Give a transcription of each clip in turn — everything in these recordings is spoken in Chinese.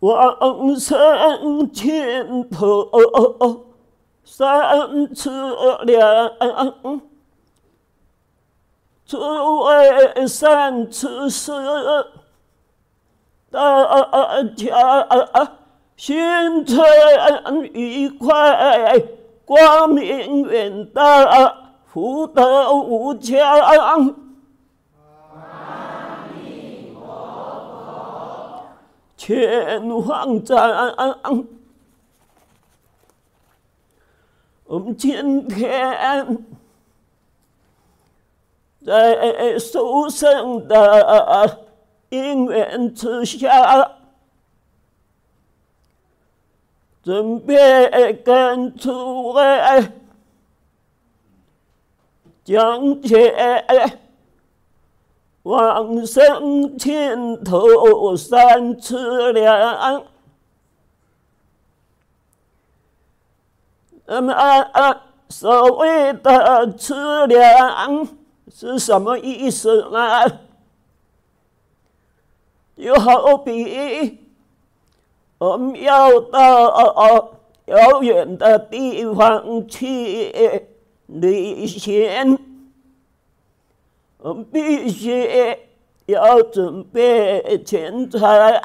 往生净土，三次粮，诸位善知识，大家心存愉快，光明远大，福德无疆。天皇长，我们今天在书生的因缘之下，准备跟诸位讲解。往生净土三次粮，那么啊，所谓的次粮是什么意思呢？就好比我们要到遥远的地方去旅行。我必须要准备钱财，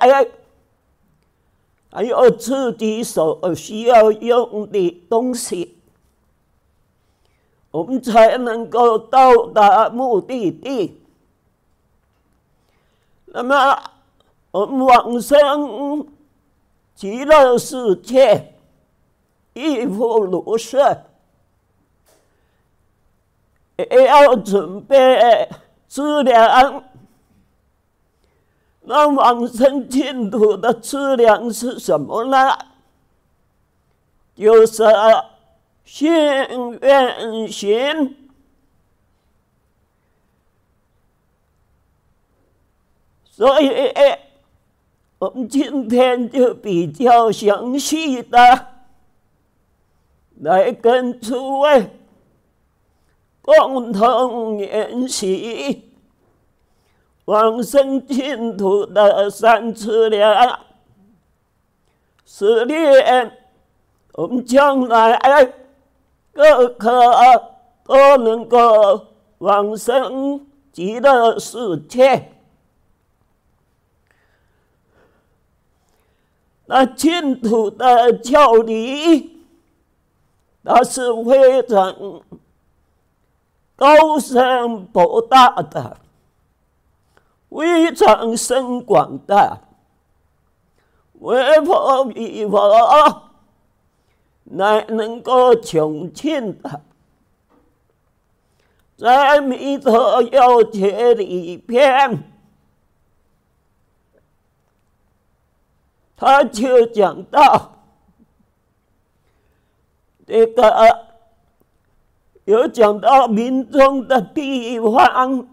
还有自己所需要用的东西，我们才能够到达目的地。那么，我们往生极乐世界，亦复如是。也要准备资粮，那往生净土的资粮是什么呢？就是信愿行。所以，我们今天就比较详细的来跟诸位。共同研习往生净土的三次粮，是念我们将来各个都能够往生极乐世界。那净土的教理，那是非常。高深博大的，非常深广的，为佛与佛乃能够穷尽的，在《弥陀要解》里边，他就讲到这个。有讲到民众的地方，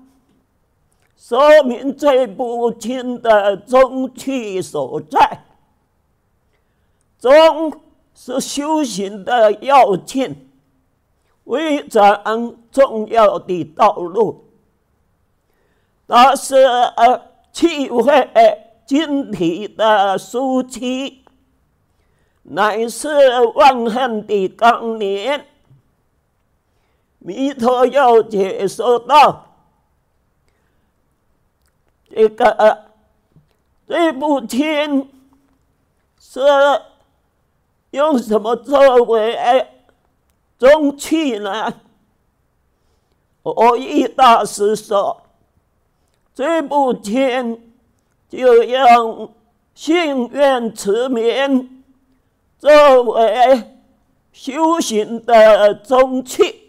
说明最不清的中趣所在。中是修行的要件，非常重要的道路。它是呃，气会晶体的枢机，乃是万行的纲领。弥陀要解说道：“这个这部经是用什么作为宗趣呢？”我一大师说：“这部经就用信愿持名作为修行的宗趣。”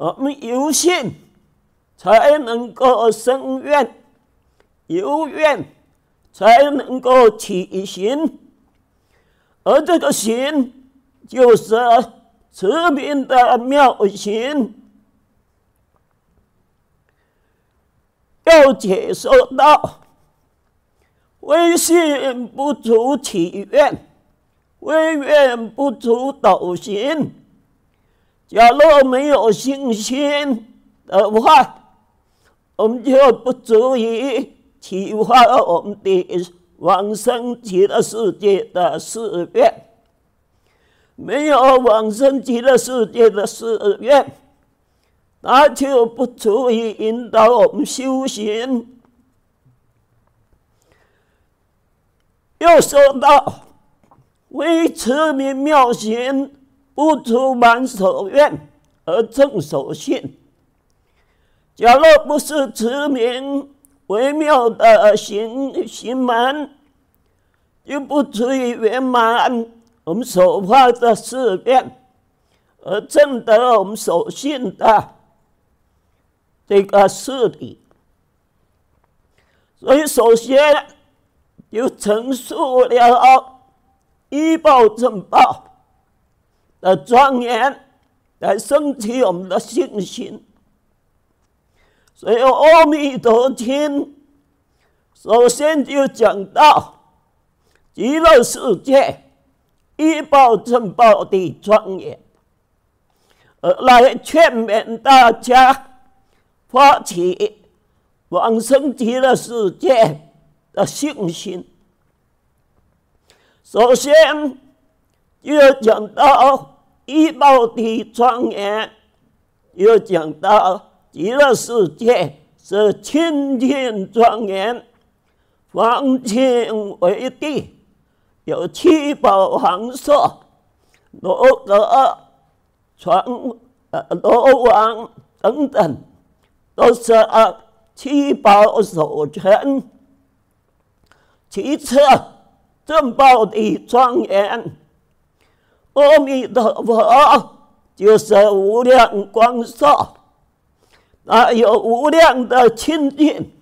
我们有信才能够生愿，有愿才能够起行，而这个行就是持名的妙行。要解说道，唯信不足起愿，唯愿不足导行。假若没有信心的话，我们就不足以启发我们的往生极乐世界的誓愿，没有往生极乐世界的誓愿，那就不足以引导我们修行。又说到，为持名妙行，不出满所愿而证所信。假若不是持名微妙的行行门，就不足以圆满我们所发的誓愿，而证得我们所信的这个事理。所以，首先就陈述了一报正报的庄严，来升起我们的信心。所以，《阿弥陀经》首先就讲到极乐世界一报正报的庄严，而来劝勉大家发起往生极乐世界的信心。首先又讲到依报的庄严，又讲到。极乐世界是清净庄严，方清为地，有七宝黄色、罗阁、床、呃罗网等等，都是七宝所成。其次，正报的庄严，阿弥陀佛就是无量光寿。啊，有无量的清净，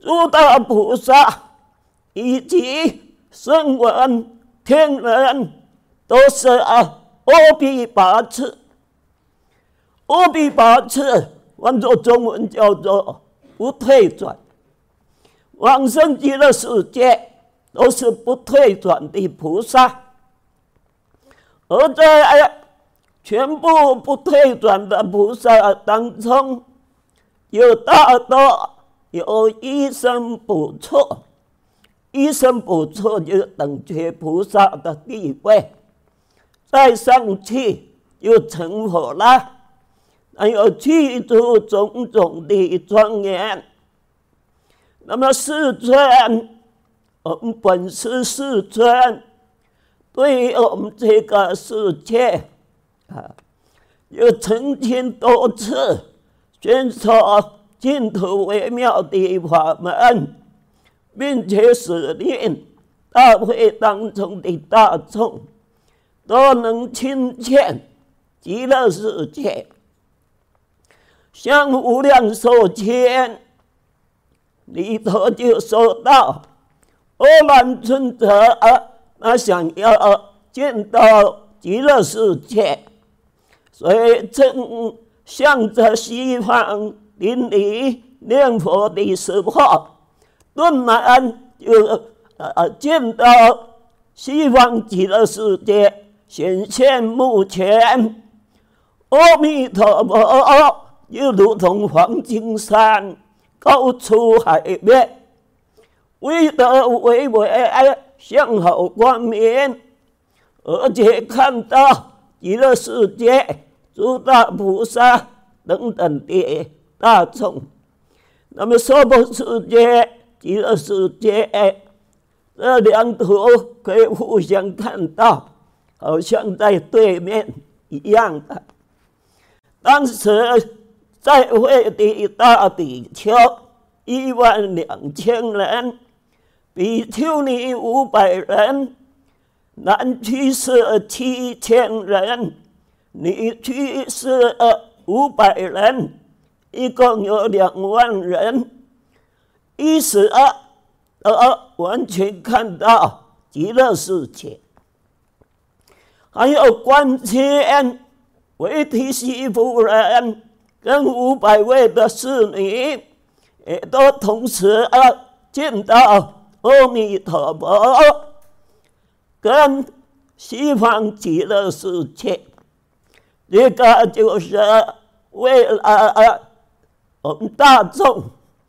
诸大菩萨以及声闻天人，都是啊，阿鞞跋致。阿鞞跋致，换作中文叫做不退转。往生极乐世界都是不退转的菩萨，而在。全部不退转的菩萨当中，有大多有一生补处，一生补处就等觉菩萨的地位，再上去又成佛了，还有具足种种的庄严。那么四尊，我们本是四尊，对于我们这个世界。啊！又曾经多次宣说净土微妙的法门，并且使令大会当中的大众都能亲见极乐世界。向无量寿天里头就说到，阿难尊者啊，他想要见到极乐世界。所以正向着西方顶礼念佛的时候，顿然就呃见到西方极乐世界显现目前，阿弥陀佛又如同黄金山高出海面，威德巍巍，向好光明，而且看到极乐世界。诸大菩萨等等的大众，那么娑婆世界、极乐世界，这两头可以互相看到，好像在对面一样的。当时在会的大比丘一万两千人，比丘尼五百人，男居士七千人。女居士五百人，一共有两万人，一时而完全看到极乐世界。还有观世音、维提西夫人跟五百位的侍女，也都同时啊见到阿弥陀佛跟西方极乐世界。这个就是为了我们大众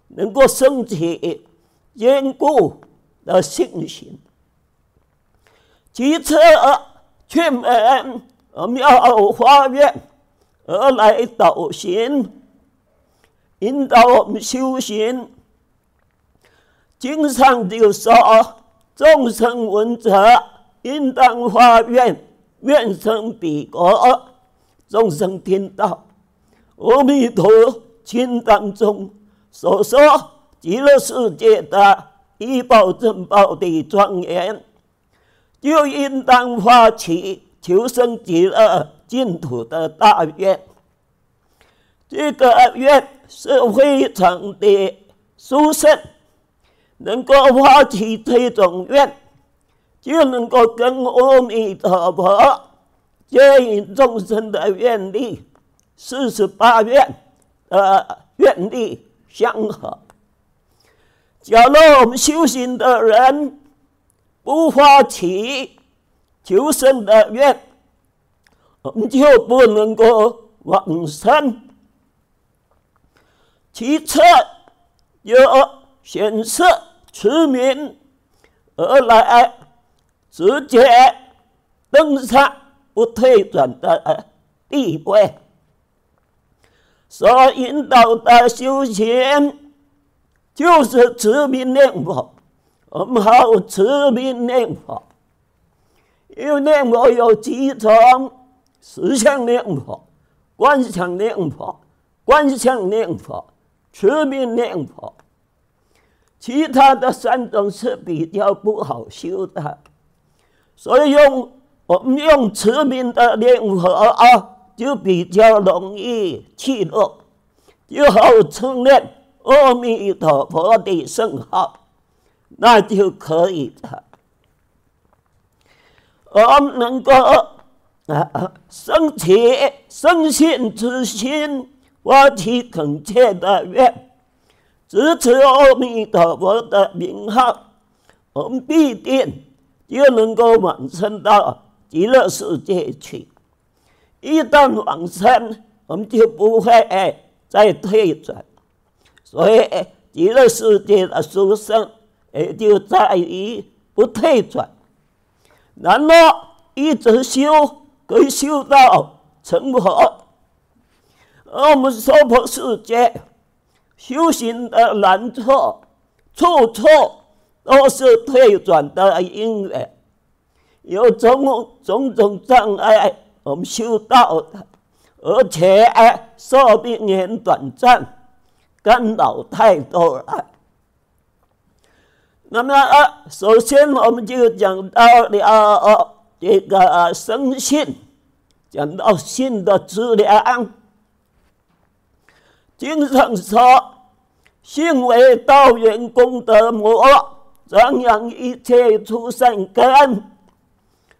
能够升起坚固的信心。其次，去门庙花园而来导行，引导我们修行。经上就说：“众生闻者，应当发愿，愿生彼国。”众生听到阿弥陀经当中所说极乐世界的义报正报的庄严，就应当发起求生极乐净土的大愿。这个愿是非常的殊胜，能够发起这种愿，就能够跟阿弥陀佛。接引众生的愿力，四十八愿的愿力相合。假如我们修行的人不发起求生的愿，我们就不能够往生。其次，有显示持名而来，直接登上。不退转的地位，所引导的修行就是持名念佛。我们好持名念佛，因为念佛有几种：实相念佛、观想念佛、观相念佛、持名念佛。其他的三种是比较不好修的，所以用。我们用持名的念佛啊，就比较容易去落，就好称念阿弥陀佛的圣号，那就可以了。我们能够啊，生起深信之心，发起恳切的愿，支持阿弥陀佛的名号，我们必定就能够往生到。极乐世界去，一旦往生，我们就不会再退转。所以，极乐世界的殊胜，也就在于不退转。然后一直修，可以修到成佛。而我们娑婆世界修行的难处，处处都是退转的因缘。有种种种障碍，我们修道，而且寿命也短暂，干扰太多了。那么啊，首先我们就讲到了这个生信，讲到信的质量。经上说：“信为道源功德母，张扬一切诸善根。”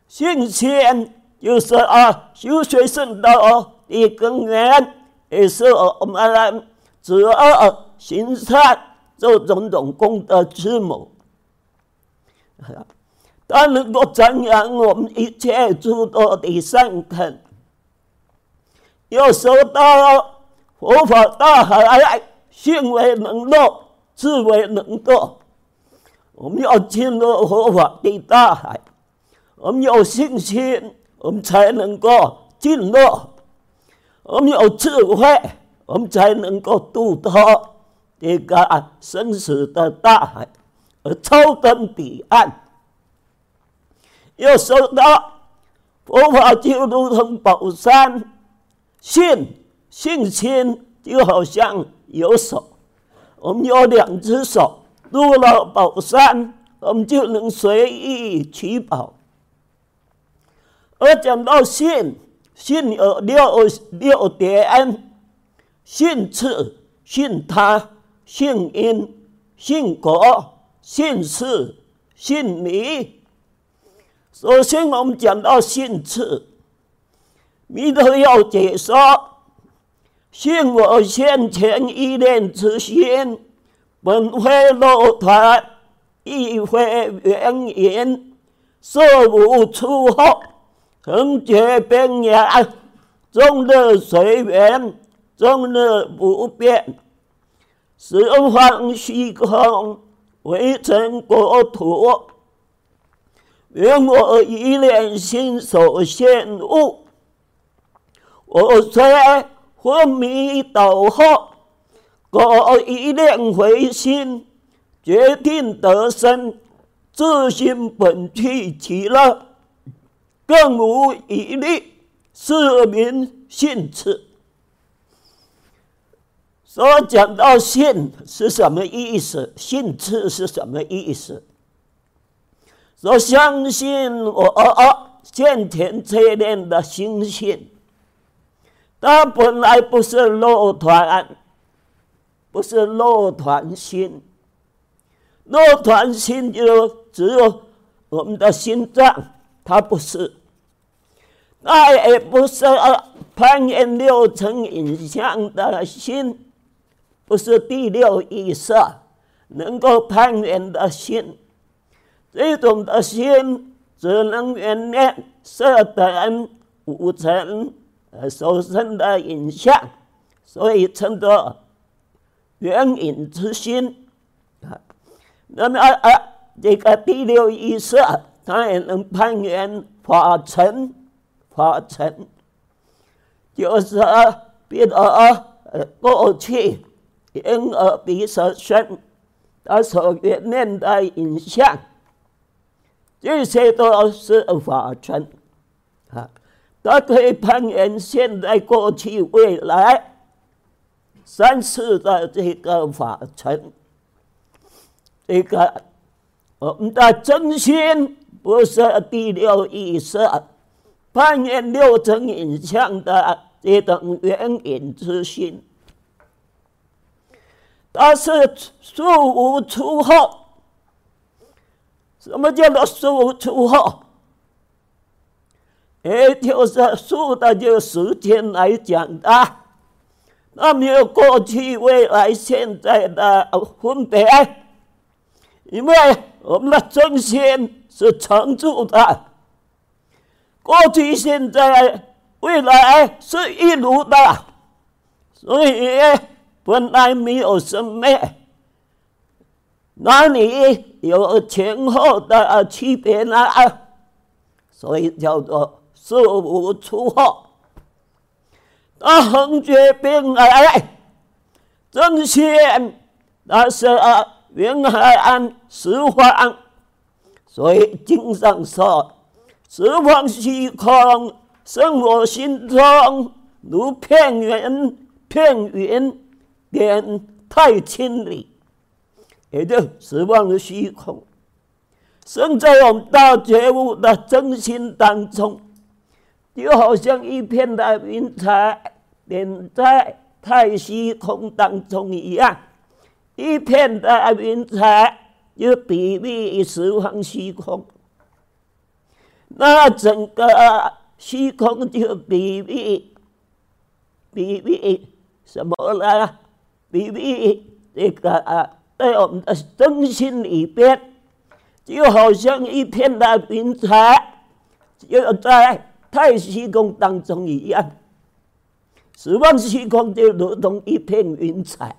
信心就是啊，修学圣道的根源，也是我们知恶行善做种种功德之母。他能够张扬我们一切诸多的善根，又受到佛法大海，信为能入，智为能度。我们要进入佛法的大海。我们有信心，我们才能够进入；我们有智慧，我们才能够渡脱这个生死的大海，而超登彼岸。要说到佛法，就如同宝山，信信心就好像有手，我们有两只手，入了宝山，我们就能随意取宝。而讲到信，信有六六点：信次、信他、信因、信果、信事、信理。首先，我们讲到信次，弥勒要解说：信我现前一念之心，本非肉团，亦非缘影，色无出后。恒觉边涯，终日随缘，终日不变。十方虚空，未曾国土，愿我一念心所现物。我虽昏迷倒后，我一念回心，决定得生，自心本具极乐，更无一例，是名信次。所讲到信是什么意思？信次是什么意思？说相信我现前这念的心性，它本来不是肉团，不是肉团心，肉团心就只有我们的心脏，它不是，那也不是攀缘六尘影像的心。不是第六意识能够攀缘的心，这种的心只能原谅色等五尘呃所生的影像，所以称作缘影之心。那么啊，这个第六意识它也能攀缘法尘，法尘就是别的呃过去。眼耳鼻舌身，他所缘念的影像，这些都是法尘啊！它可以攀缘现在、过去、未来三世的这个法尘。这个我们的真心不是第六意识，攀缘六尘影像的这种缘影之心。它是数无出后，什么叫做数无出后？也就是数的就时间来讲的，那没有过去、未来、现在的分别，因为我们的真心是常住的，过去、现在、未来是一如的，所以。本来没有生灭，哪里有前后的区别呢？所以叫做数无出后。那横绝遍来，真现那是云海岸十方。所以经上说，十方虚空生我心中，如片云，片云。点太清理，也就十方的虚空，生在我们大觉悟的真心当中，就好像一片的云彩点在太虚空当中一样，一片的云彩就比喻十方虚空，那整个虚空就比喻比喻什么呢？比喻这个啊，在我们的真心里边，就好像一片的云彩，就在太虚空当中一样。十方虚空就如同一片云彩，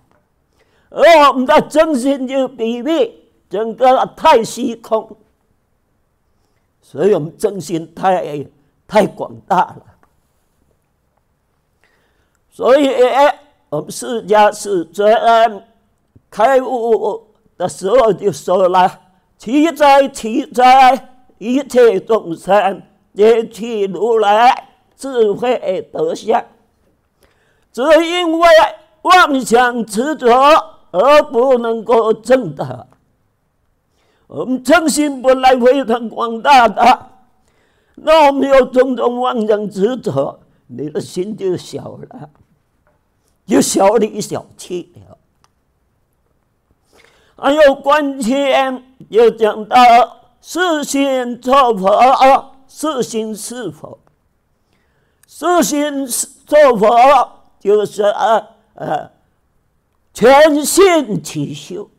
而我们的真心就比喻整个太虚空。所以我们真心太太广大了，所以。我们释迦世尊开悟的时候就说了：“奇哉奇哉，一切众生皆具如来智慧德相，只因为妄想执着而不能够证得。我们真心本来非常广大的，那我们有种种妄想执着，你的心就小了。”就小里小气了，还有观前又讲到四心作佛，是心是佛，是心作佛就是啊啊，全信起修，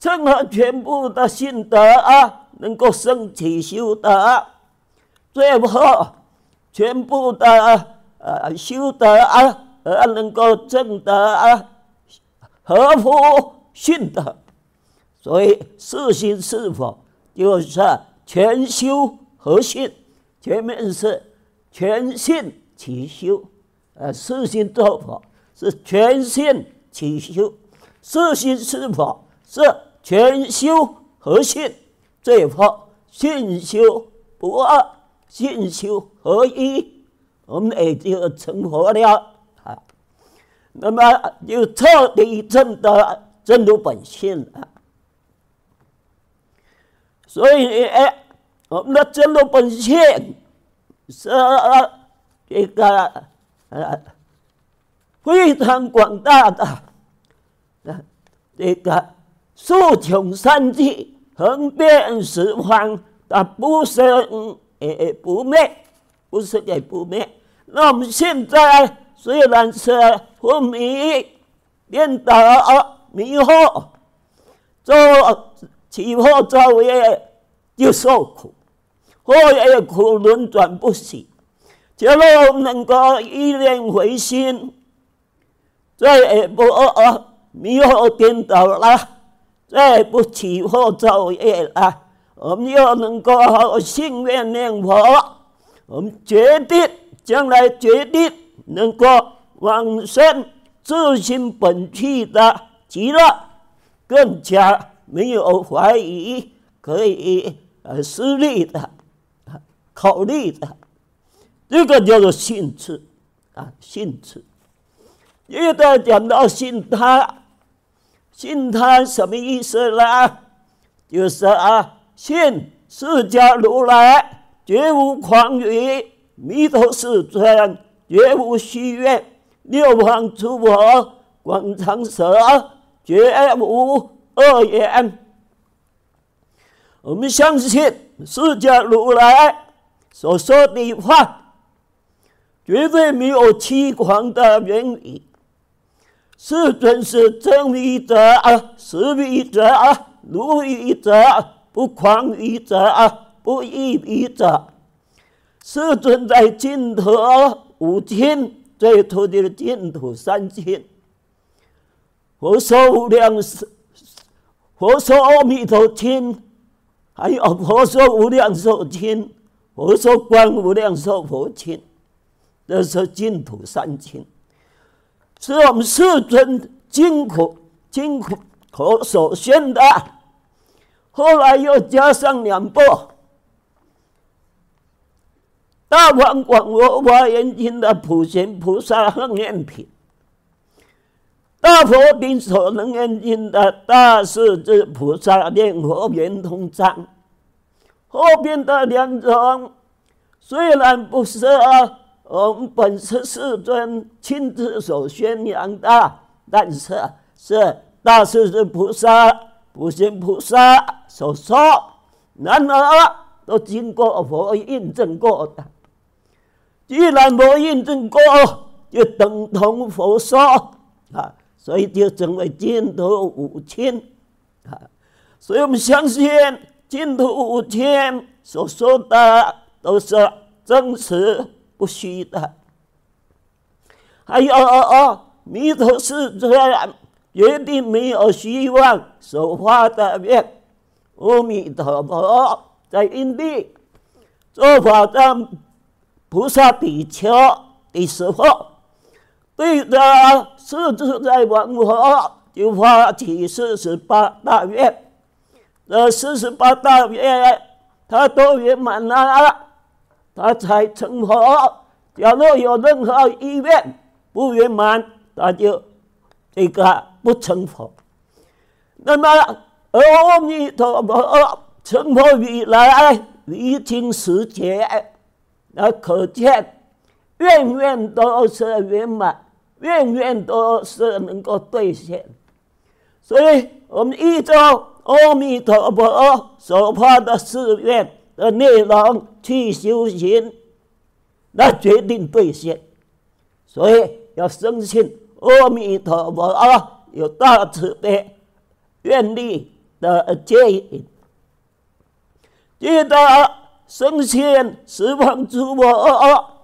任何全部的信德啊，能够生起修德，最后全部的呃修德啊。而能够证得合乎信德，所以四心是佛就是全修合信，前面是全信起修，呃，四心做法是全信起修，四心施法是全修合信，最后信修不二，信修合一，我们也就成佛了。啊。那么就彻底证得真如本性啊。所以，哎，我们的真如本性是这个呃非常广大的，呃，这个数穷三际，横遍十方，它不生也不灭，不生也不灭。那我们现在虽然是昏迷、颠倒、迷惑，做。起惑造业就受苦，惑业苦轮转不息。假如能够一念回心，再也不迷惑颠倒了，再也不起惑造业了，我们又能够信愿念佛，我们决定将来决定能够往生自性本具的极乐，更加。没有怀疑，可以呃思虑的，考虑的，这个叫做信次啊，信次。一旦讲到信他，信他什么意思呢？就是啊，信释迦如来绝无狂语，弥陀世尊绝无虚愿，六方诸佛广长舌绝无。二言，我们相信释迦如来所说的话，绝对没有欺誑的原理。世尊是真语者，实语者，如语者，不誑语者，不异语者。世尊在净土五经，最初的净土三经，佛说无量是。佛说阿弥陀经，还有佛说无量寿经，佛说观无量寿佛经，这是净土三经，是我们世尊净苦净苦口所宣的。后来又加上两部《大方广佛华严经》的普贤菩萨行愿品。大佛顶首楞严经的大势至菩萨念佛圆通章，后边的两种虽然不是我们本师世尊亲自所宣扬的，但是是大势至菩萨、普贤菩萨所说，然而都经过佛印证过的。既然佛印证过，就等同佛说啊。所以就成为净土五千啊！所以我们相信净土五千所说的都是真实不虚的。还有哦哦弥陀世尊决定没有希望所发的愿。阿弥陀佛在因地做法藏菩萨比丘的时候。对的，世自在王佛就发起四十八大愿，这四十八大愿他都圆满了，他才成佛。假如有任何一愿不圆满，他就这个不成佛。那么阿弥陀佛成佛以来历经十劫，那可见愿愿都是圆满。愿愿都是能够兑现，所以我们依照阿弥陀佛所发的誓愿的内容去修行，那决定兑现。所以要深信阿弥陀佛，有大慈悲、愿力的接引，记得深信十方诸佛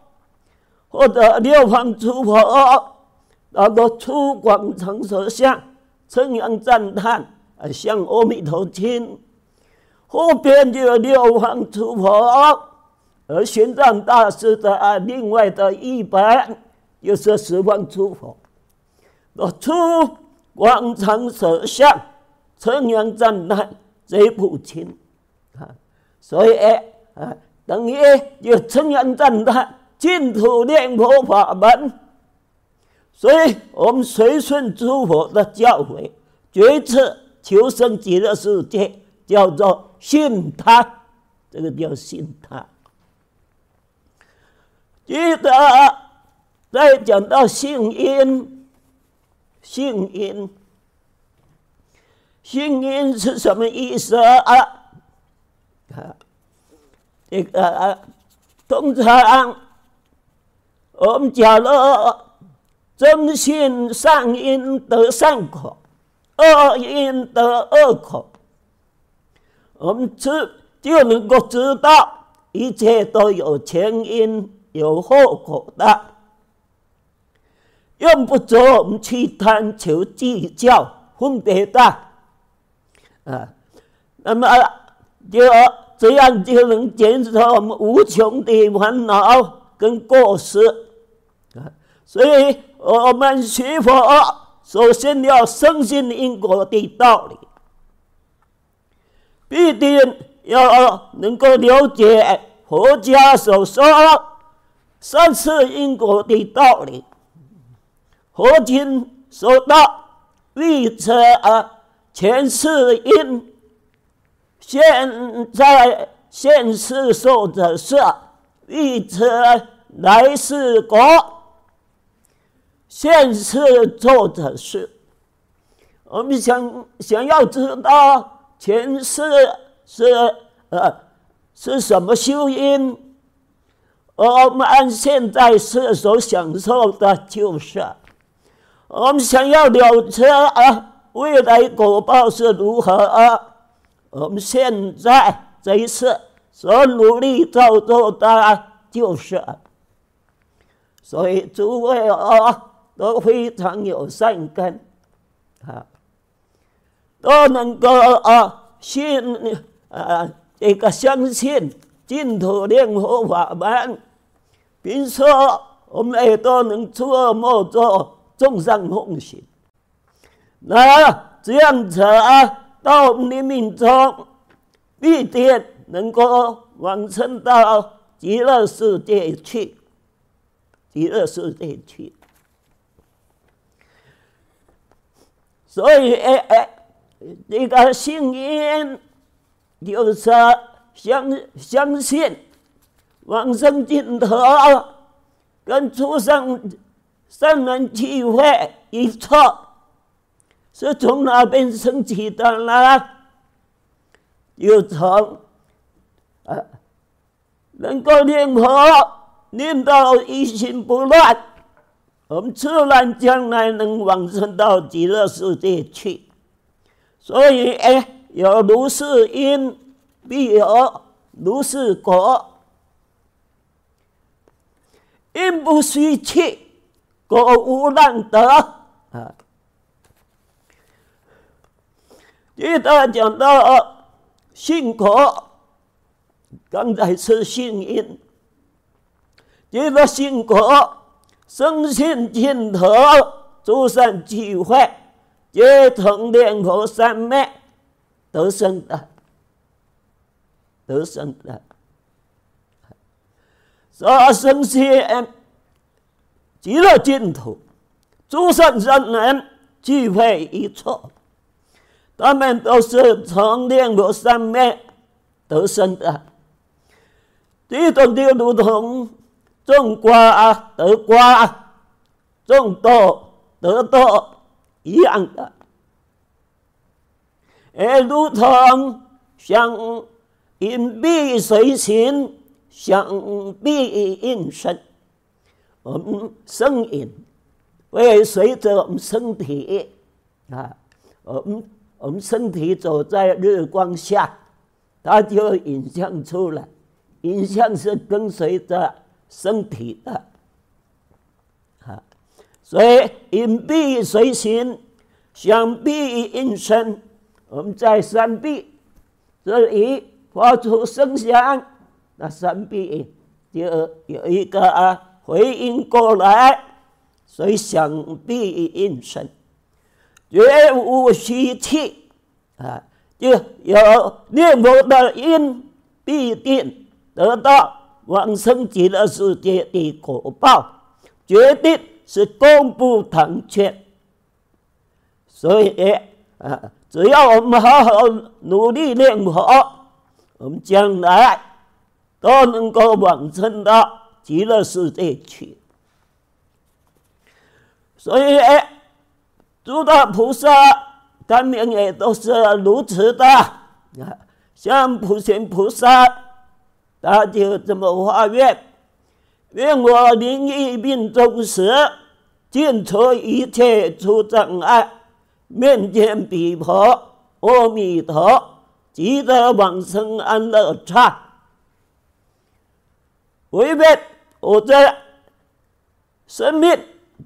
或者六方诸佛。那个出广长舌相，称扬赞叹，啊，向阿弥陀经。后边就有六方诸佛，而玄奘大师的另外的一本，又是十方诸佛。若出广长舌相，称扬赞叹，贼不轻啊！所以啊，等于有称扬赞叹净土念佛法门。所以我们随顺诸佛的教诲，决策求生极乐世界，叫做信他，这个叫信他。记得再讲到信因，信因，信因是什么意思啊？啊，这个通常我们讲了。真信善因得善果，恶因得恶果。我们知就能够知道一切都有前因有后果的，用不着我们去贪求计较分别的啊。那么就这样就能减少我们无穷的烦恼跟过失。所以。我们学佛，首先要深信因果的道理，必定要能够了解佛家所说三世因果的道理。佛经说道：“欲测前世因，现在现世受者是；欲测来世果。”现世做的事，我们想想要知道前世是呃是什么修因，我们按现在世所享受的就是，我们想要了知啊未来果报是如何。啊，我们现在这一世所努力造作的就是，所以诸位啊。都非常有善根，啊，都能够啊信啊这个相信净土念佛法门，并说我们也都能出恶莫作，众善奉行。那这样子啊，到我们的命中必定能够往生到极乐世界去，极乐世界去。所以，哎哎，这个信因就是相相信往生净土跟出生三轮机会一错，是从哪边升起的呢？又从啊，能够念佛念到一心不乱。我们自然将来能往生到极乐世界去，所以哎，有如是因，必有如是果。因不虚去，果无难得啊！接着讲到信果，刚才是信因，接着信果。生信净土，诸善聚会，皆从念佛三昧得生的，得生的。说生信极乐净土，诸善善人聚会一处，他们都是从念佛三昧得生的。这种就如同。种瓜得瓜，种豆得豆，一样的。而如同想因必随形，想必应身。我们生因会随着我们身体啊，我们我们身体走在日光下，它就影像出来，影像是跟随着。身体的，啊，所以因必随行，想必应身。我们在山壁这里发出声响，那山壁就有一个啊回应过来，所以想必应声，绝无虚气啊！就有念佛的因，必定得到往生极乐世界的果报，决定是功不唐缺。所以啊，只要我们好好努力念佛，我们将来都能够往生到极乐世界去。所以，诸大菩萨他们也都是如此的。像普贤菩萨，他就这么发愿：愿我临于命终时，尽除一切诸障碍。面见彼佛，阿弥陀，即得往生安乐刹。我愿我在生命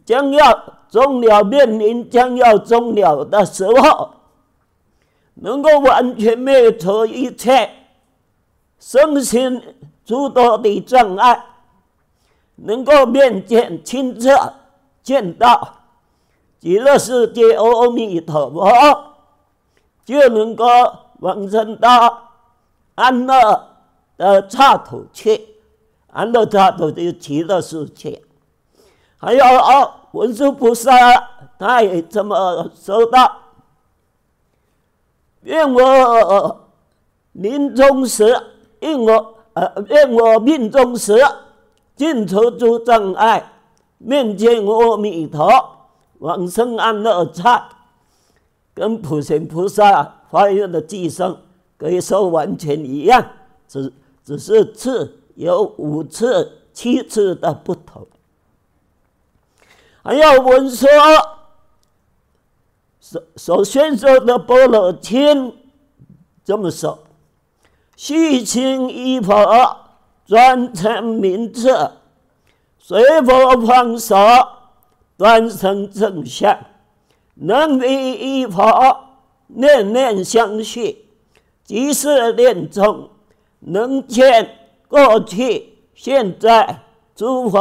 将要终了，面临将要终了的时候，能够完全灭除一切身心诸多的障碍，能够面见亲切见到。极乐世界，阿弥陀佛，就能够往生到安乐的刹土去。安乐刹土就极乐世界。还有哦，文殊菩萨他也这么说到：愿我临终时，愿我呃，愿我命中时，尽除诸障碍，面见阿弥陀。往生安乐刹，跟普贤菩萨发愿的寄生可以说完全一样，只只是次有五次、七次的不同。还有我说所所宣说的波罗天这么说：虚心一佛，专称名字，随佛方所。断生正相，能于一佛，念念相续，即是念中，能见过去、现在诸佛。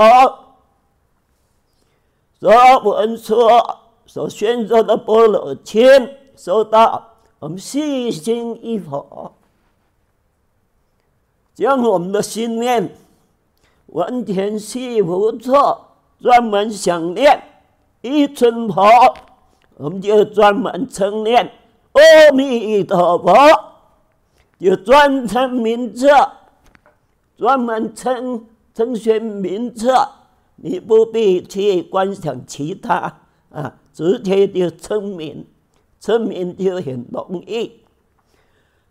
所闻说所宣说的般若经，说到我们细心一佛，将我们的心念完全系不错。专门想念一尊佛，我们就专门称念阿弥陀佛，就专称名字，专门称称宣名字，你不必去观想其他啊，直接就称名，称名就很容易。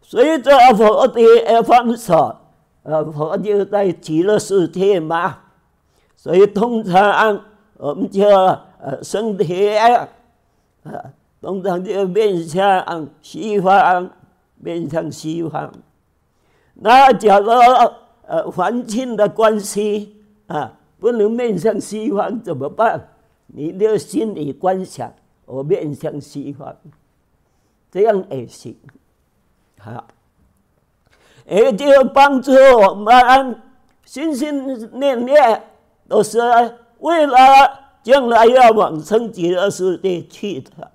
随着佛的方所，呃，佛就在极乐世界嘛。所以通常我们就呃身体啊，通常就面向西方，面向西方。那假如呃环境的关系啊，不能面向西方怎么办？你就心里观想，我面向西方，这样也行。好，也就帮助我们心心念念。都是为了将来要往生极乐世界去的。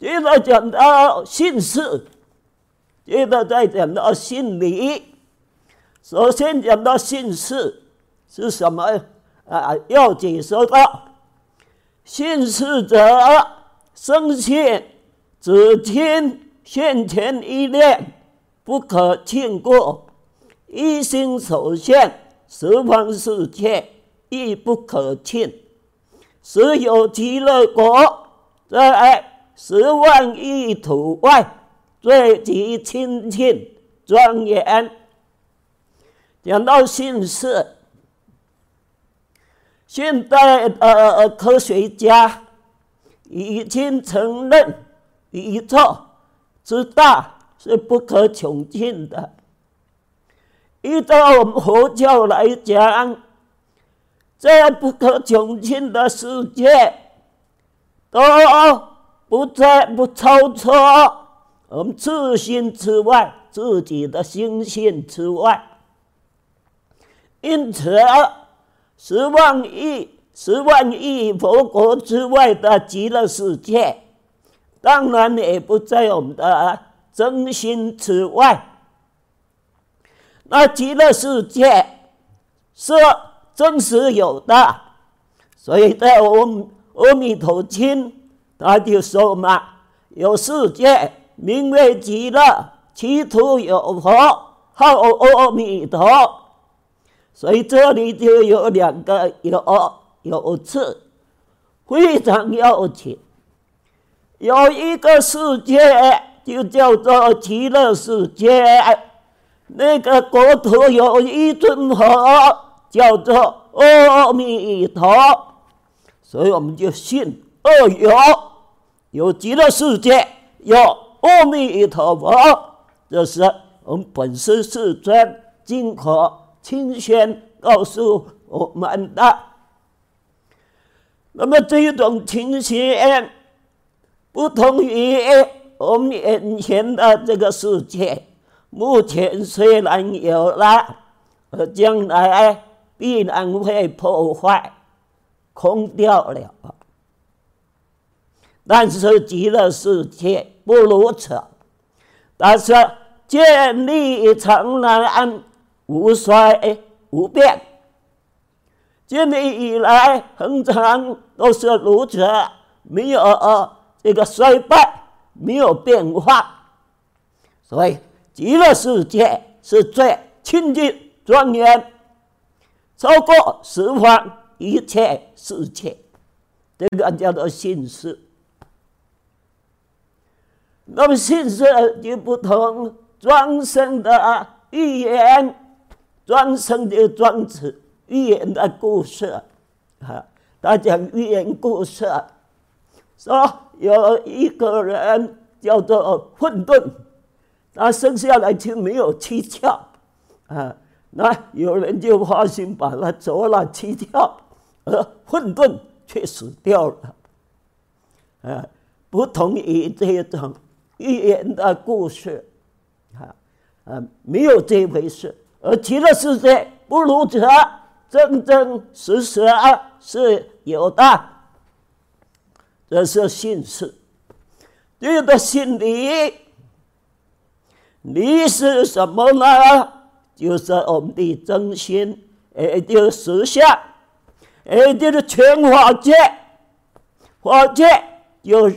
接着讲到信事，接着再讲到信理。首先讲到信事是什么啊？要解说到信事者，生信只听现前一念，不可轻过。一心所现，十方世界亦不可轻。实有极乐国，在十万亿土外，最极清净庄严。讲到信事，现代的科学家已经承认，宇宙之大是不可穷尽的。依照我们佛教来讲，这样不可穷尽的世界，都不再不超出我们自心之外，自己的心性之外。因此，十万亿、十万亿佛国之外的极乐世界，当然也不在我们的真心之外。那极乐世界是真实有的，所以在我们阿弥陀经，他就说嘛：“有世界名为极乐，其土有佛，号阿弥陀。”所以这里就有两个有有字，非常要紧。有一个世界就叫做极乐世界，那个国土有一尊佛，叫做阿弥陀。所以我们就信二有，有极乐世界，有阿弥陀佛。这是我们本师世尊经可。亲宣告诉我们的，那么这种情形不同于我们眼前的这个世界。目前虽然有了，将来必然会破坏、空掉了。但是极乐世界不如此，但是建立长安。无衰无变，建立以来恒常都是如此，没有这个衰败，没有变化。所以极乐世界是最清净庄严，超过十方一切世界，这个叫做信释。那么信释就不同庄生的寓言。庄生的庄子寓言的故事，啊，他讲寓言故事，说有一个人叫做混沌，他生下来就没有七窍，啊，那有人就发心把他啄了七窍，而混沌却死掉了，啊，不同于这种寓言的故事，啊，啊，没有这回事。而极乐世界不如此，真真实实啊是有的，这是信释。这个信理，你是什么呢？就是我们的真心，也就是实相，也就是全法界。法界就是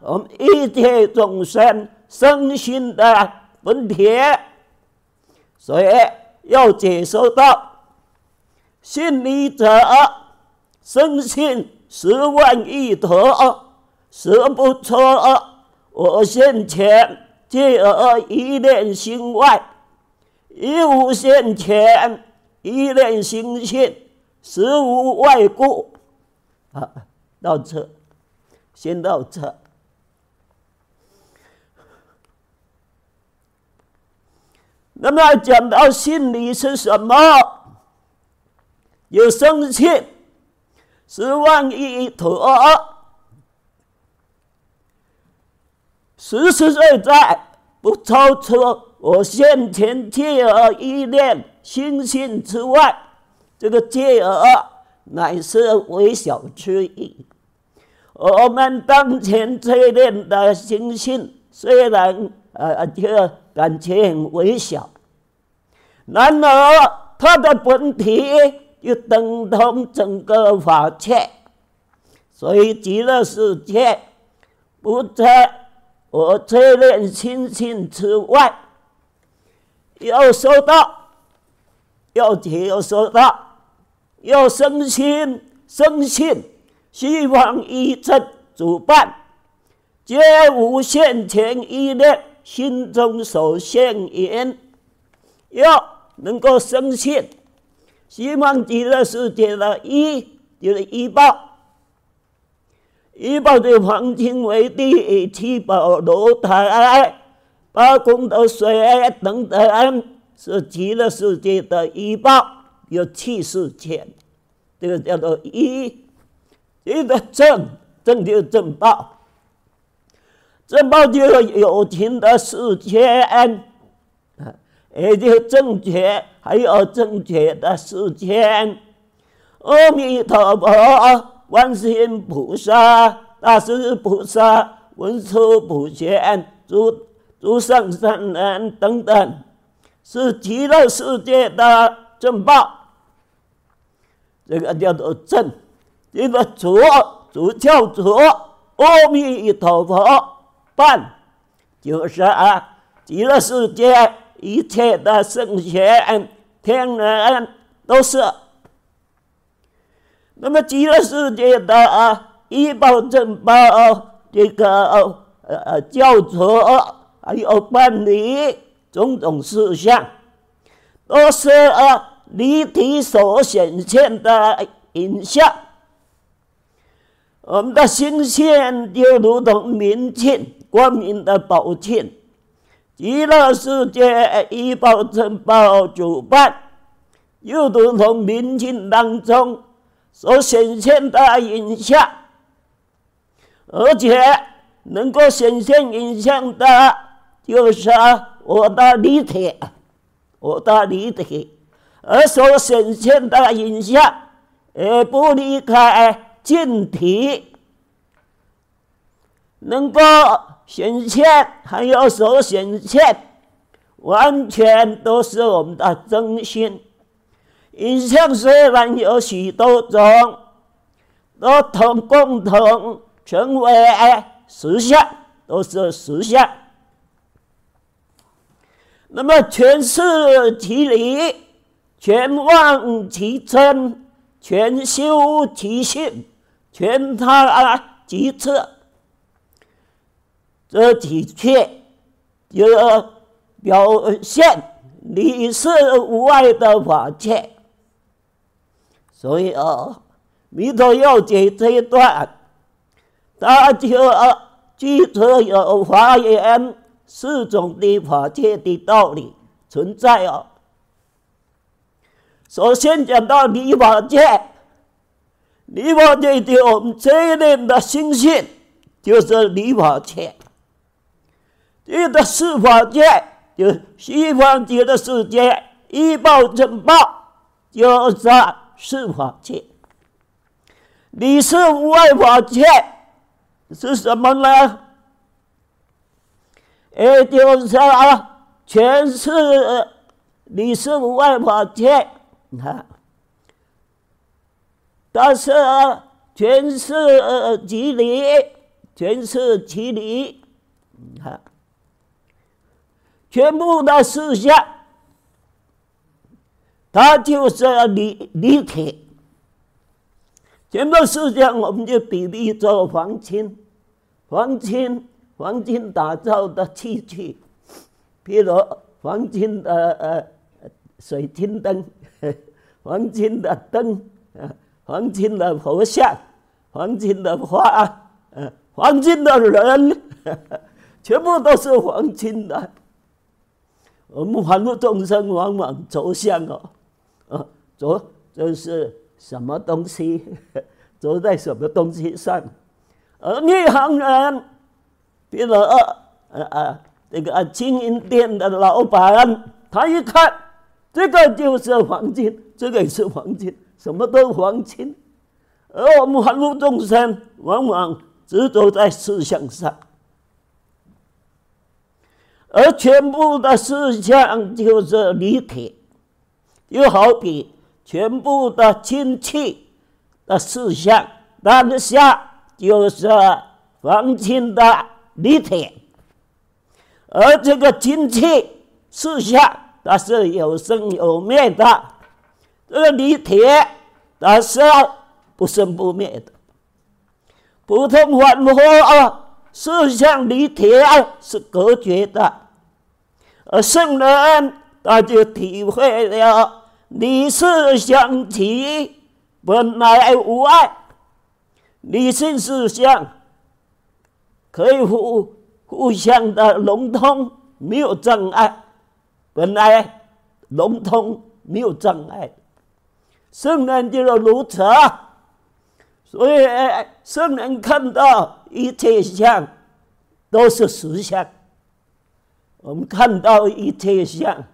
我们一切众生身心的本体，所以。要接受到信理者，深信十万亿陀，实不错。我现前皆而一念心外，一无现前一念心性，实无外故。啊，到这，先到这。那么讲到心理是什么？有生气十万亿陀，实实在在不超出我现前借而一念心性之外，这个借而乃是微小之意。我们当前这一念的心性，虽然呃就。感觉很微小，然而它的本体又等同整个法界，所以极乐世界不在我这念心性之外。要收到，要解要收到，要生心生信，希望一真主办，皆无现前一念。心中所现言，要能够深信，希望极乐世界的一就是一报，一报的黄金为地，七宝楼台，八功德水等等，是极乐世界的一报，有七世界，这个叫做一，这个正正就正报，正报就是有情的世界，也就正觉，还有正觉的世间。阿弥陀佛，观世音菩萨、大势菩萨、文殊普贤、诸诸上善人等等，是极乐世界的正报。这个叫做正，这个主主叫做阿弥陀佛办，就是啊，极乐世界一切的圣贤天人都是。那么极乐世界的啊依报正报，这个呃呃教主还有办理种种事项，都是啊。离体所显现的影像，我们的心性就如同明镜，光明的宝镜。极乐世界依报正报主办，又如同明镜当中所显现的影像，而且能够显现影像的，就是我的离体，我的离体。而所显现的影像，也不离开净体，能够显现，还有所显现，完全都是我们的真心。影像虽然有许多种，都同共同成为实相，都是实相。那么全是其理。全忘其真，全修其性，全他即彻。这几切就表现你是无碍的法界。所以啊，《弥陀要解》这一段，他就记著有华严四种的法界的道理存在啊。首先讲到离法界，离法界对我们这一念的心性，就是离法界；这个四法界，就西方极乐世界一报正报，就是四法界。离世无碍法界是什么呢？也就是啊，全是离世无碍法界。你看，但是啊全是其理，全是其理。你看，全部的事项，它就是离离体。全部事项，我们就比喻做黄金，黄金，黄金打造的器具，比如黄金的呃水晶灯。黄金的灯，黄金的佛像，黄金的花，呃，黄金的人，全部都是黄金的。我们凡夫众生往往着相哦，啊，着就是什么东西，着在什么东西上。而内行人，比如呃呃这个金银店的老板，他一看，这个就是黄金。这个也是黄金，什么都是黄金，而我们凡夫众生往往执着在事相上，而全部的事项就是离体，就好比全部的精气的事相，当下就是黄金的离体，而这个精气事项，它是有生有灭的。这个离体，它是不生不灭的。普通凡夫啊，事项离体是隔绝的，而圣人他就体会了离事相起，本来无碍，离性事相可以互互相的融通，没有障碍，本来融通没有障碍。圣人就是如此，所以圣人看到一切相都是实相，我们看到一切相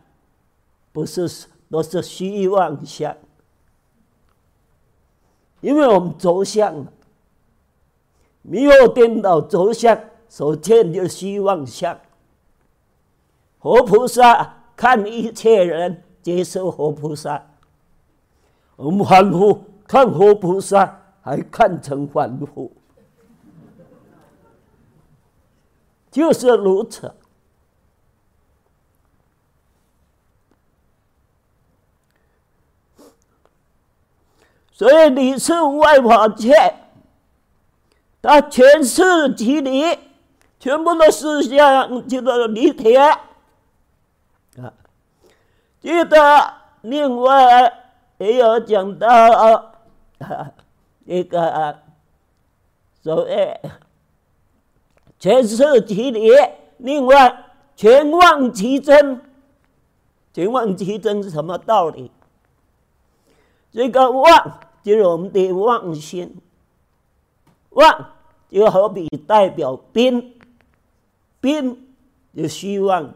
不是都是虚妄相，因为我们着相，没有颠倒着相，所见就是虚妄相。活菩萨看一切人，皆是活菩萨。我们凡夫看活菩萨，还看成凡夫，就是如此。所以理事外法界，它全是即理，全部的思想就是离体。啊，记得另外。也有讲到啊，一个所谓全是即理，另外全忘其真。全忘其真是什么道理？这个忘就是我们的妄心，妄就好比代表宾，宾就虚妄。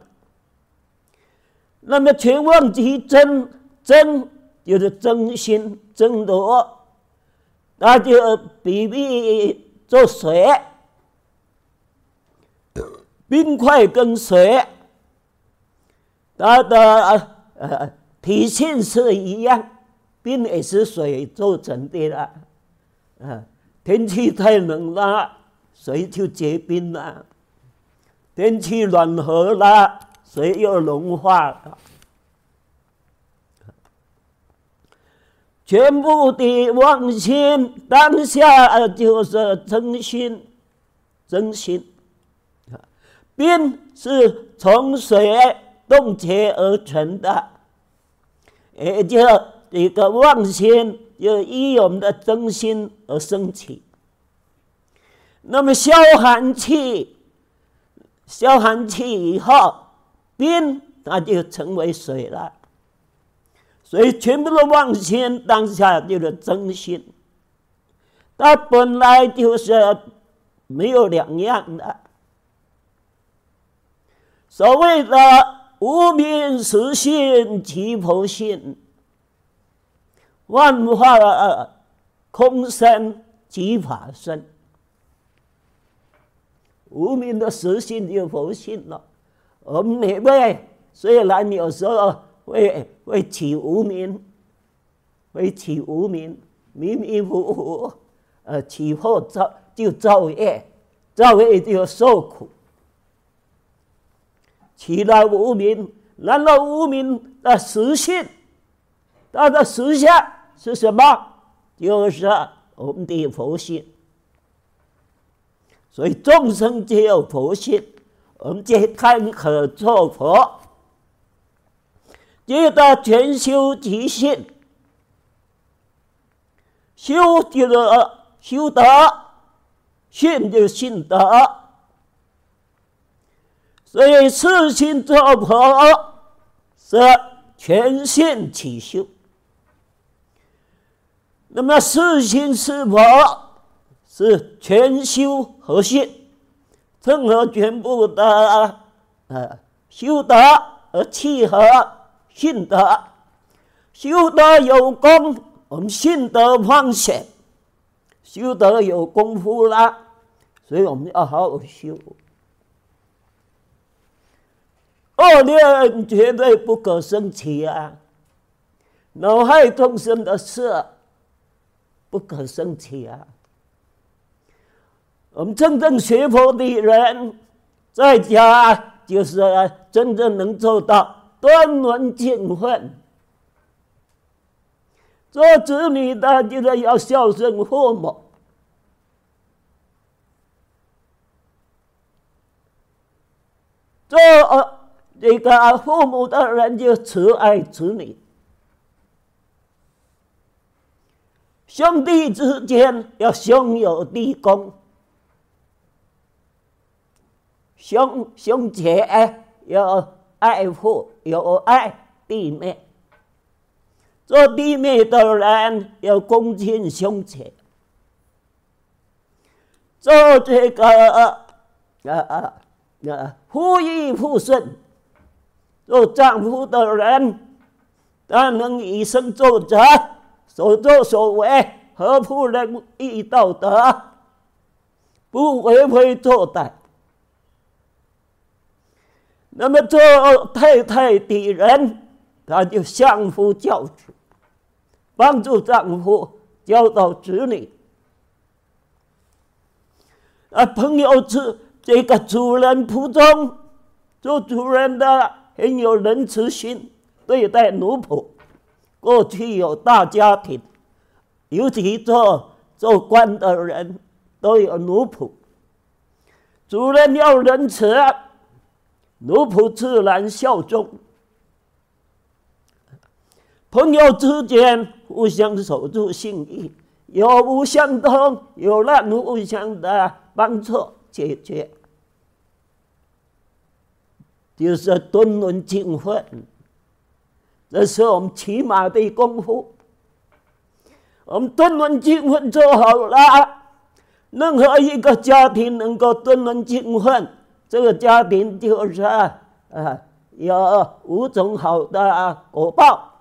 那么全忘其真，真。就是真心真夺，那就比喻做水，冰块跟水，它的呃体性是一样，冰也是水做成的啦，啊，天气太冷了，水就结冰了；天气暖和了，水又融化了。全部的妄心当下就是真心，真心。冰是从水冻结而成的，也就一个妄心就依我们的真心而生起。那么消寒气，消寒气以后，冰它就成为水了。所以，全部的妄心当下就是真心，它本来就是没有两样的。所谓的无名实性即佛性，万法空生即法生。无名的实性就佛性了。我们每位虽然有时候。会会起无明，会起无明，迷迷糊糊，呃，起后造就造业，造业就受苦。起了无明，然后无明的实性，它的实相是什么？就是我们的佛性。所以众生皆有佛性，我们皆堪可作佛。皆得全修即性，修就是修德，信就是信德，所以四心作佛是全信起修。那么四心是佛是全修和信，正合全部的呃修德而契合。信德修德有功，我们信德方显。修德有功夫了，所以我们要好好修。恶念绝对不可生起啊！恼害众生的事不可生气啊！我们真正学佛的人，在家就是真正能做到。端门净秽，做子女的就是要孝顺父母，做这个父母的人就慈爱子女，兄弟之间要兄友弟恭，兄兄姐要。爱护有爱弟妹，做弟妹的人要恭敬兄姐，做这个啊啊啊，夫义妇顺，做丈夫的人，他能以身作则，所作所为合乎仁义道德，不为非作歹。那么做太太的人，他就相夫教子，帮助丈夫教导子女。啊，朋友是这个主人仆中，做主人的很有仁慈心，对待奴仆。过去有大家庭，尤其做做官的人都有奴仆，主人要仁慈。奴仆自然效忠，朋友之间互相守住信义，有无相通，有难互相的帮助解决，就是敦伦敬分。这是我们起码的功夫。我们敦伦敬分做好了，任何一个家庭能够敦伦敬分。这个家庭就是啊，有五种好的果报。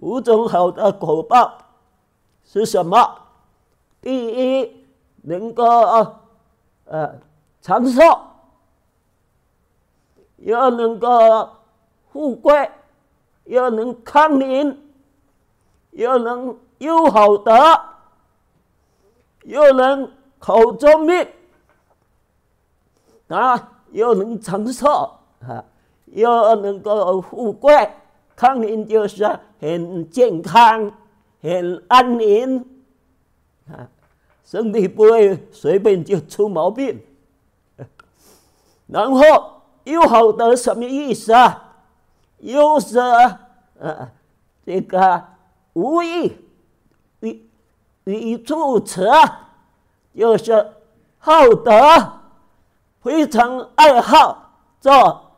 五种好的果报是什么？第一，能够呃长寿，又能够富贵，又能康宁，又能有好德，又能口中命。啊，又能长寿啊，又能够富贵，康宁就是很健康、很安宁啊，身体不会随便就出毛病。然后有好德什么意思啊？又是呃这个无意与与助词，就是好德。非常爱好做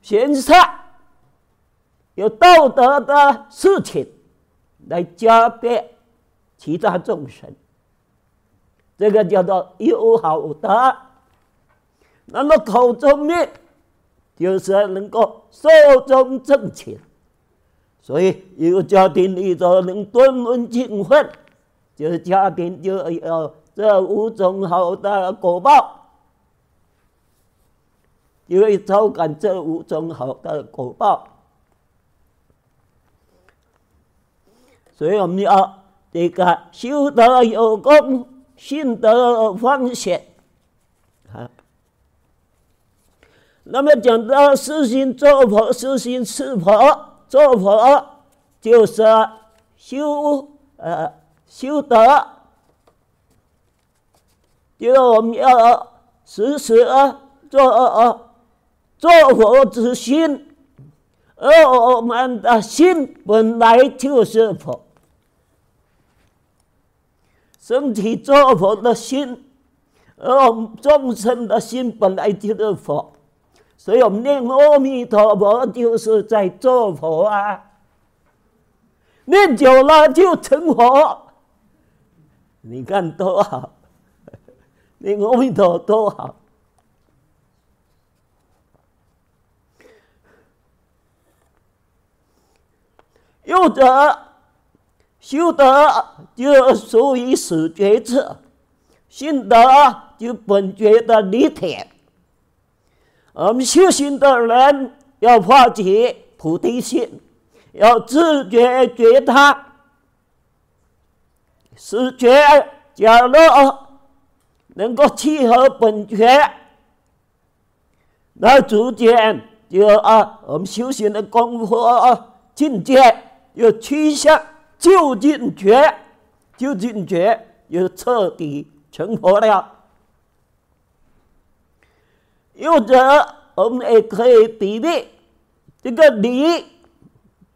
行善、有道德的事情，来加倍其他众生。这个叫做有好德。那么口中命，就是能够寿终正寝。所以一个家庭里头能敦伦敬分，就是家庭就有这五种好的果报。因为招感这五种好的果报，所以我们要这个修德有功，信德方显。啊，那么讲到实行做佛，实行是佛，做佛就是修呃修德，就我们要时时做。做佛之心，而我们的心本来就是佛，身体做佛的心，而我们众生的心本来就是佛，所以我们念阿弥陀佛就是在做佛啊，念久了就成佛，你看多好，念阿弥陀多好。有德修德就属于始觉智，信德就本觉的离体。我们修行的人要发起菩提心，要自觉觉他，始觉假如能够契合本觉，那逐渐就啊，我们修行的功夫啊境界。要趋向究竟觉，究竟觉又彻底成佛了。又者，我们也可以比喻这个理，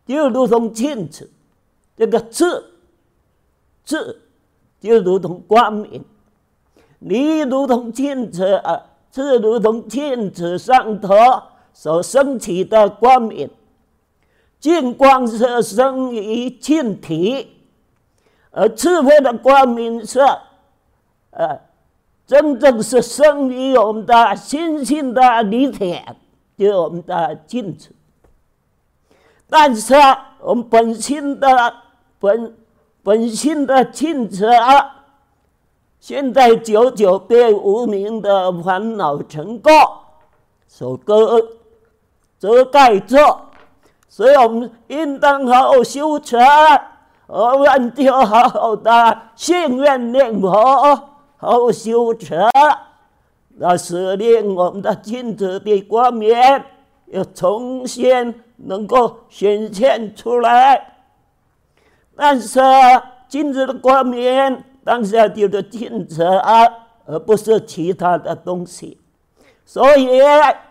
就如同镜子；这个智，智就如同光明。理如同镜子啊，智如同镜子上头所升起的光明。净光是生于净体，而智慧的光明是呃，真正是生于我们的心性的里面，就是我们的镜子。但是我们本性的本本性的镜子啊，现在久久被无明的烦恼尘垢所遮遮盖着，所以我们应当好好修持，我们就好好的信愿念佛，好修持，那使令我们的镜子的光明又重新能够显现出来。但是镜子的光明，当下就是镜子啊，而不是其他的东西。所以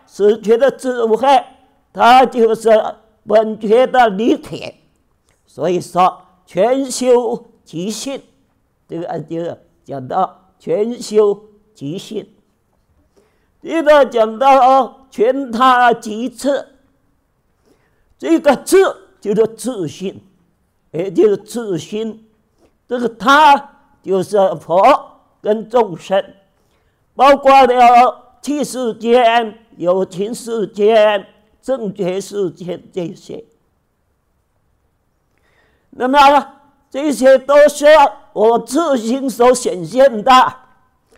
死觉的智慧，它就是本觉的离体。所以说全修即性，这个就讲到全修即性。一个讲到哦全他即次，这个智就是自信。也就是自心，这个他就是佛跟众生，包括了器世间、有情世间、正觉世间这些。那么这些都是我自心所显现的，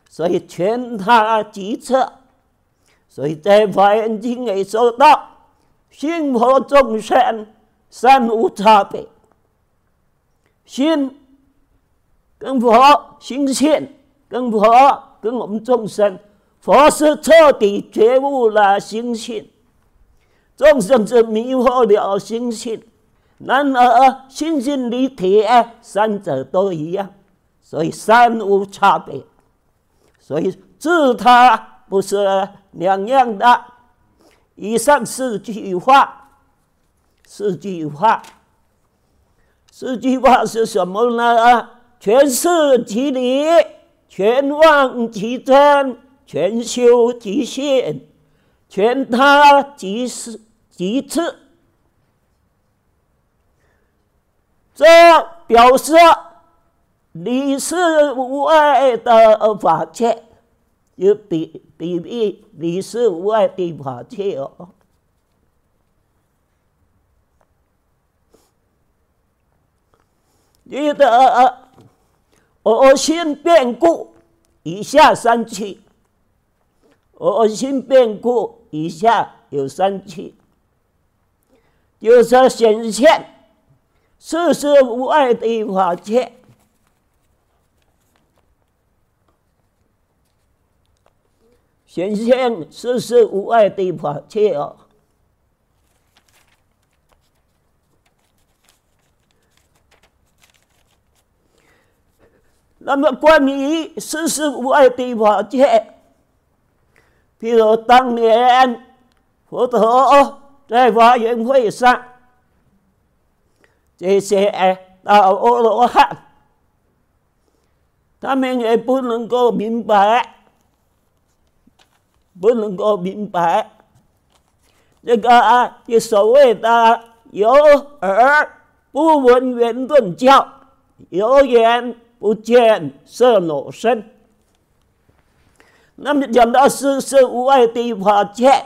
所以全他即次。所以在《华严经》里说到：心佛众生三无差别。心跟佛心性跟佛跟我们众生，佛是彻底觉悟了心性，众生是迷惑了心性。然而心性离体，三者都一样，所以三无差别。所以自他不是两样的。以上四句话，四句话。四句话是什么呢？全是即理，全妄即真，全修即性，全他即是即次。这表示你是无爱的法界，有比比喻你是无爱的法界哦。你的我心变故，以下三趣。我心变故，以下有三气，就是显现世事无碍的法界，显现世事无碍的法界哦。那么，关于世事无碍的法界，比如当年佛陀在法缘会上，这些哎，啊阿罗汉，他们也不能够明白，不能够明白这个啊，就所谓的有耳不闻圆顿教，有眼。不见色裸身。那么讲到世事无碍的法界，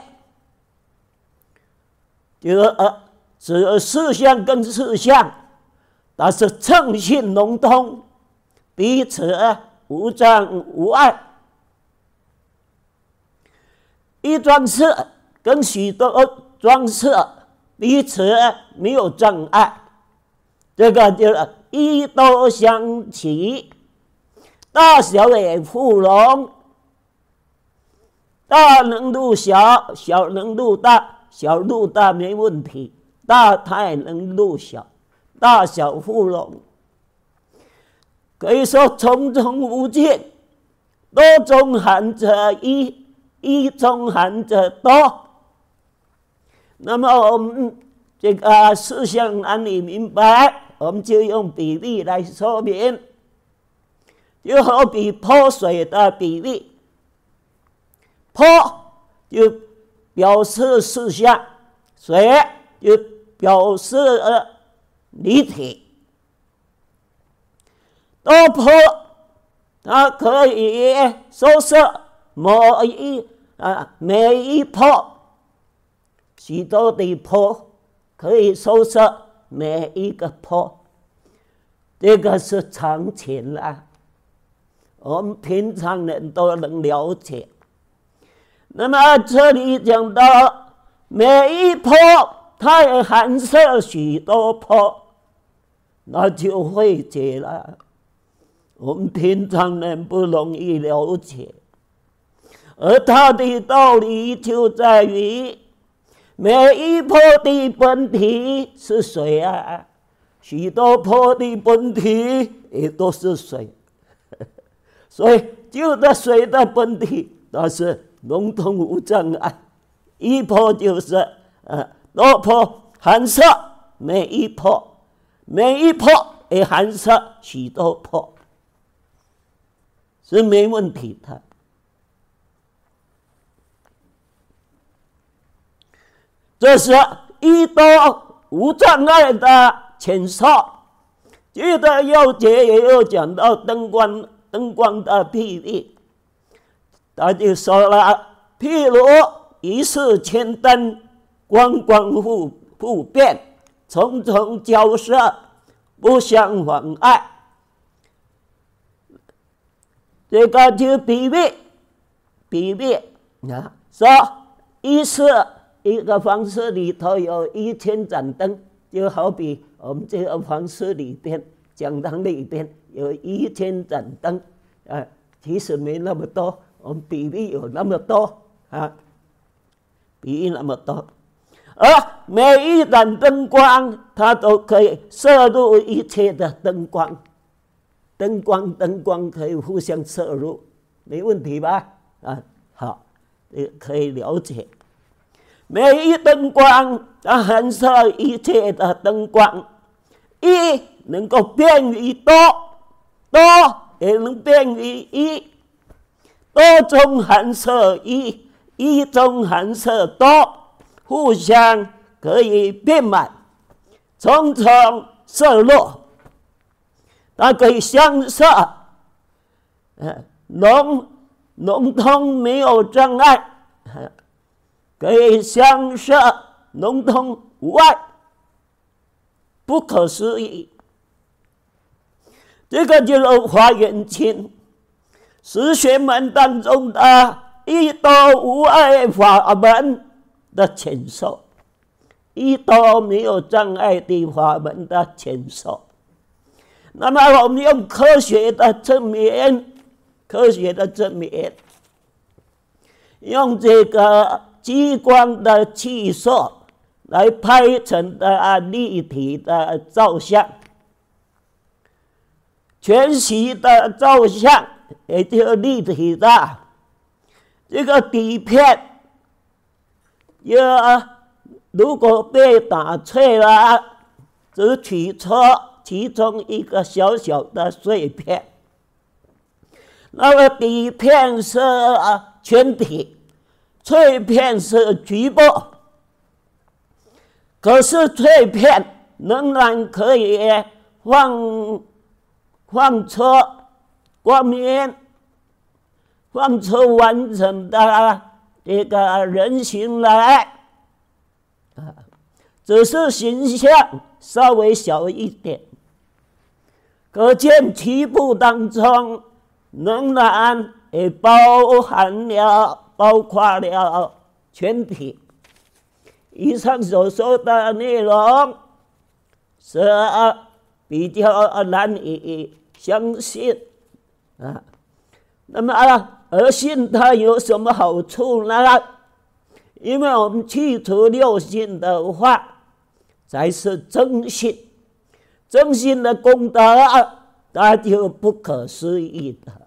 就是啊呃，指事相跟事相，它是称性融通，彼此无障无碍。一桩事跟许多桩事彼此没有障碍，这个就是。一都相齐，大小也互融，大能度小，小能度大，小度大没问题，大太能入小，大小互融，可以说重重无尽，多中含着一，一中含着多。那么我们这个事项哪里明白？我们就用比例来说明，就好比泼水的比例，泼就表示事项，水就表示呃离体。多泼它可以收摄每一啊每一波许多的波，可以收摄每一个波，这个是常情啦，我们平常人都能了解。那么这里讲到每一波，它也含摄许多波，那就会解了。我们平常人不容易了解，而它的道理就在于每一波的本体是水啊，许多波的本体也都是水，所以就在水的本体，那是。笼统无障碍，一波就是呃多波含摄每一波，每一波也寒舍许多破，是没问题的。这是一多无障碍的浅说，接着又节也有讲到灯光灯光的比喻。他就说了，譬如一室千灯，光光互互变，重重交涉，不相妨碍。这个就比喻，比喻啊，说一次一个房子里头有一千盏灯，就好比我们这个房子里边讲堂里边有一千盏灯，啊，其实没那么多。我们比例有那么多啊，比例那么多，而每一盏灯光，它都可以摄入一切的灯光，灯光灯光可以互相摄入，没问题吧？啊，好，也可以了解。每一灯光它含摄一切的灯光，一能够变于多，多也能变于一。多中含摄一，一中含摄多，互相可以变满，重重摄入，它可以相摄，呃，融融通没有障碍，可以相摄融通无碍，不可思议。这个就是华严经。十学门当中的一多无碍法门的浅说，一多没有障碍的法门的浅说。那么我们用科学的证明，科学的证明，用这个激光的技术来拍成的立体的照相，全息的照相。也就立体的这个底片，要如果被打碎了，只取出其中一个小小的碎片，那么底片是全体，碎片是局部。可是碎片仍然可以放放出。光明放出完整的这个人形来，啊，只是形象稍微小一点，可见局部当中仍然也包含了，包括了全体。以上所说的内容是比较难以相信。啊，那么啊，而信他有什么好处呢？因为我们去除六信的话，才是真信，真信的功德，那就不可思议的。